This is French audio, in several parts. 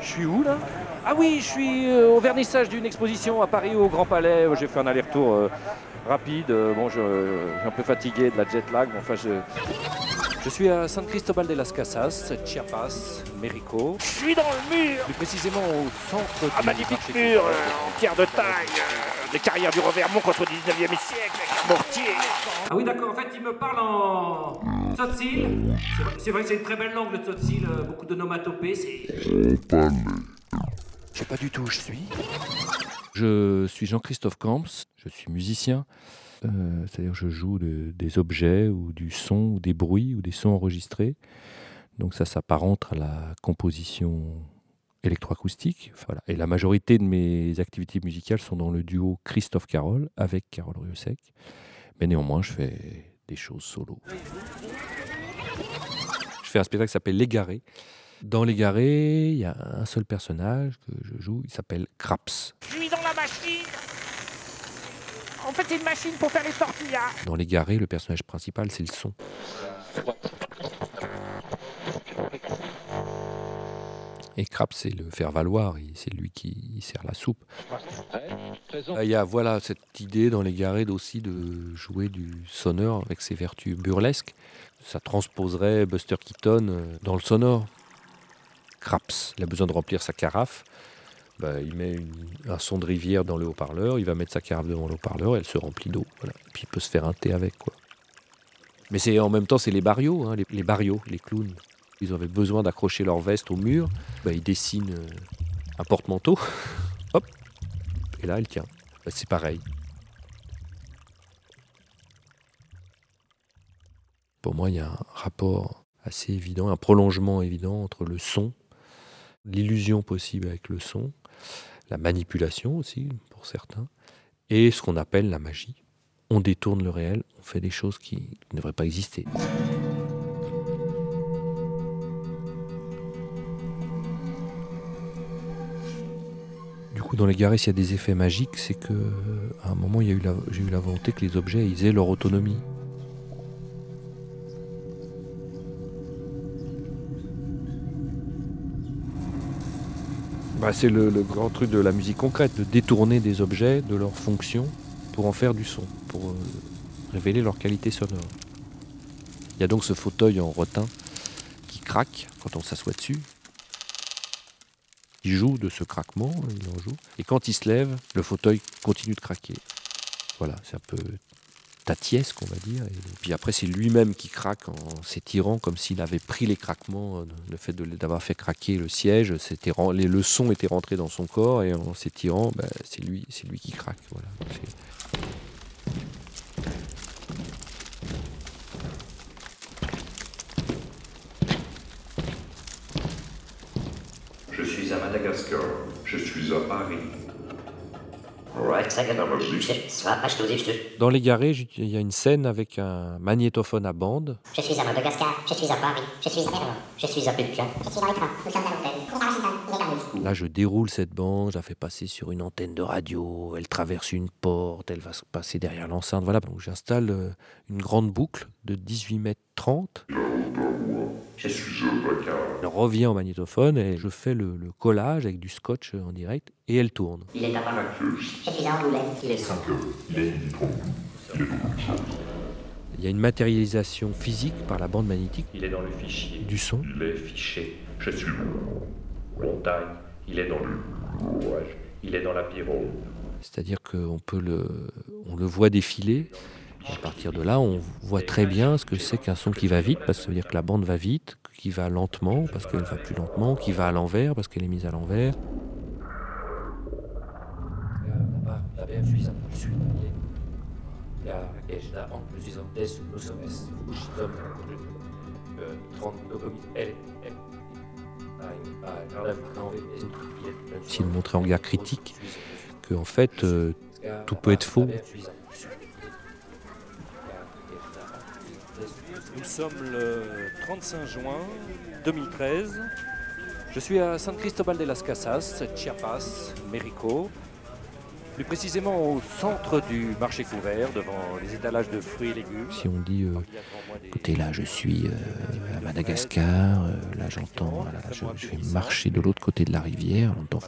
Je suis où là? Ah oui, je suis euh, au vernissage d'une exposition à Paris au Grand Palais. J'ai fait un aller-retour euh, rapide. Euh, bon, je, je suis un peu fatigué de la jet lag. Enfin, je, je suis à San Cristobal de las Casas, Chiapas, Mérico. Je suis dans le mur Plus précisément au centre Un du magnifique mur euh, en pierre de taille, des carrières du Revermont contre le 19e siècle, avec un mortier. Ah oui, d'accord. En fait, il me parle en tzotzil. C'est vrai- que c'est une très belle langue, le tzotzil. euh, Beaucoup d'onomatopées. C'est. Je sais pas du tout où je suis. Je suis Jean-Christophe Camps. Je suis musicien. Euh, C'est-à-dire que je joue de- des objets ou du son ou des bruits ou des sons enregistrés. Donc ça s'apparente à la composition électroacoustique. Voilà. Et la majorité de mes activités musicales sont dans le duo Christophe-Carole avec Carole Riosec. Mais néanmoins, je fais des choses solo. Je fais un spectacle qui s'appelle L'Égaré. Dans L'Égaré, il y a un seul personnage que je joue, il s'appelle Craps. Je suis dans la machine En fait, c'est une machine pour faire les tortillas. Dans L'Égaré, le personnage principal, c'est le son. Et Craps, c'est le faire-valoir, il- c'est lui qui sert la soupe. Ah, Il y a voilà, cette idée dans L'Égaré aussi de jouer du sonore avec ses vertus burlesques. Ça transposerait Buster Keaton euh, dans le sonore. Craps, il a besoin de remplir sa carafe. Bah, il met un son de rivière dans le haut-parleur, il va mettre sa carafe devant le haut-parleur, elle se remplit d'eau. Voilà. Puis il peut se faire un thé avec. Mais c'est en même temps, c'est les barrios, hein, les, les les clowns. Ils avaient besoin d'accrocher leur veste au mur. Bah, ils dessinent euh, un porte-manteau. Hop. Et là, elle tient. Bah, c'est pareil. Pour moi, il y a un rapport assez évident, un prolongement évident entre le son, l'illusion possible avec le son, la manipulation aussi pour certains, et ce qu'on appelle la magie. On détourne le réel, on fait des choses qui ne devraient pas exister. Dans les garés, s'il y a des effets magiques, c'est que à un moment, il j'ai eu la volonté que les objets ils aient leur autonomie. Bah, c'est le, le grand truc de la musique concrète, de détourner des objets de leur fonction pour en faire du son, pour euh, révéler leur qualité sonore. Il y a donc ce fauteuil en rotin qui craque quand on s'assoit dessus. Il joue de ce craquement, il en joue. Et quand il se lève, le fauteuil continue de craquer. Voilà, c'est un peu tatiesque, on va dire. Et puis après, c'est lui-même qui craque en s'étirant, comme s'il avait pris les craquements. euh, Le fait d'avoir fait craquer le siège, c'était les leçons étaient rentrées dans son corps, et en s'étirant, bah, c'est lui, c'est lui qui craque. Voilà. C'est- Je suis à Madagascar. Je suis à Paris. Ouais, ça gagne. Je suis à page 12, je suis. Dans Les Garés, il y a une scène avec un magnétophone à bande. Je suis à Madagascar, je suis à Paris, je suis à Berlin, je suis à Pékin. Je suis dans les trains, nous sommes à perdu. Là, je déroule cette bande, je la fais passer sur une antenne de radio, elle traverse une porte, elle va se passer derrière l'enceinte. Voilà, donc j'installe euh, une grande boucle de 18 mètres 30. Je suis. Elle revient au magnétophone et je fais le, le collage avec du scotch en direct et elle tourne. Il est à Paris. Je suis à Angoulême, il est 5 heures. Il est midi 30. Il y a une matérialisation physique par la bande magnétique Il est dans le fichier. du son. Il est fiché. Je suis montagne. Il est dans le rouage. Il est dans la pyro. C'est-à-dire qu'on peut le, on le voit défiler. À partir de là, on voit très bien ce que c'est qu'un son qui va vite, parce que ça veut dire que la bande va vite, qui va lentement, parce qu'elle va plus lentement, qui va à l'envers, parce qu'elle est mise à l'envers. De montrer en regard critique que en fait euh, tout peut être faux. Nous sommes le 35 juin 2013. Je suis à San Cristobal de las Casas, Chiapas, Mérico. plus précisément au centre du marché couvert, devant les étalages de fruits et légumes. Si on dit, euh, écoutez, là je suis euh, à Madagascar, euh, là j'entends, je, je, vais marcher de l'autre côté de la rivière, on entend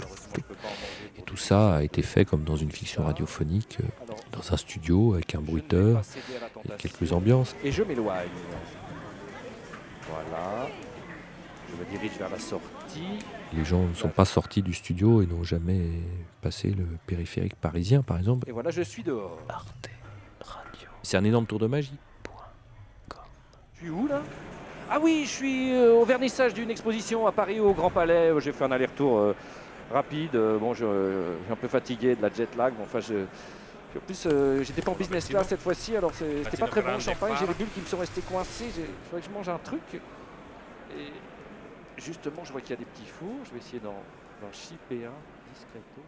Et tout ça a été fait comme dans une fiction radiophonique, dans un studio avec un bruiteur et quelques ambiances. Et je m'éloigne. Voilà. Je me dirige vers la sortie. Les gens ne sont pas sortis du studio et n'ont jamais passé le périphérique parisien, par exemple. Et voilà, je suis dehors. Arte Radio. C'est un énorme tour de magie. Je suis où là? Ah oui, je suis euh, au vernissage d'une exposition à Paris au Grand Palais. J'ai fait un aller-retour euh, rapide. Bon, je, je, suis un peu fatigué de la jet lag. Enfin, je, en plus, euh, j'étais pas en business class cette fois-ci, alors c'était pas très bon le champagne. J'ai les bulles qui me sont restées coincées. Il faudrait que je mange un truc. Et justement, je vois qu'il y a des petits fours. Je vais essayer d'en chipper un discreto.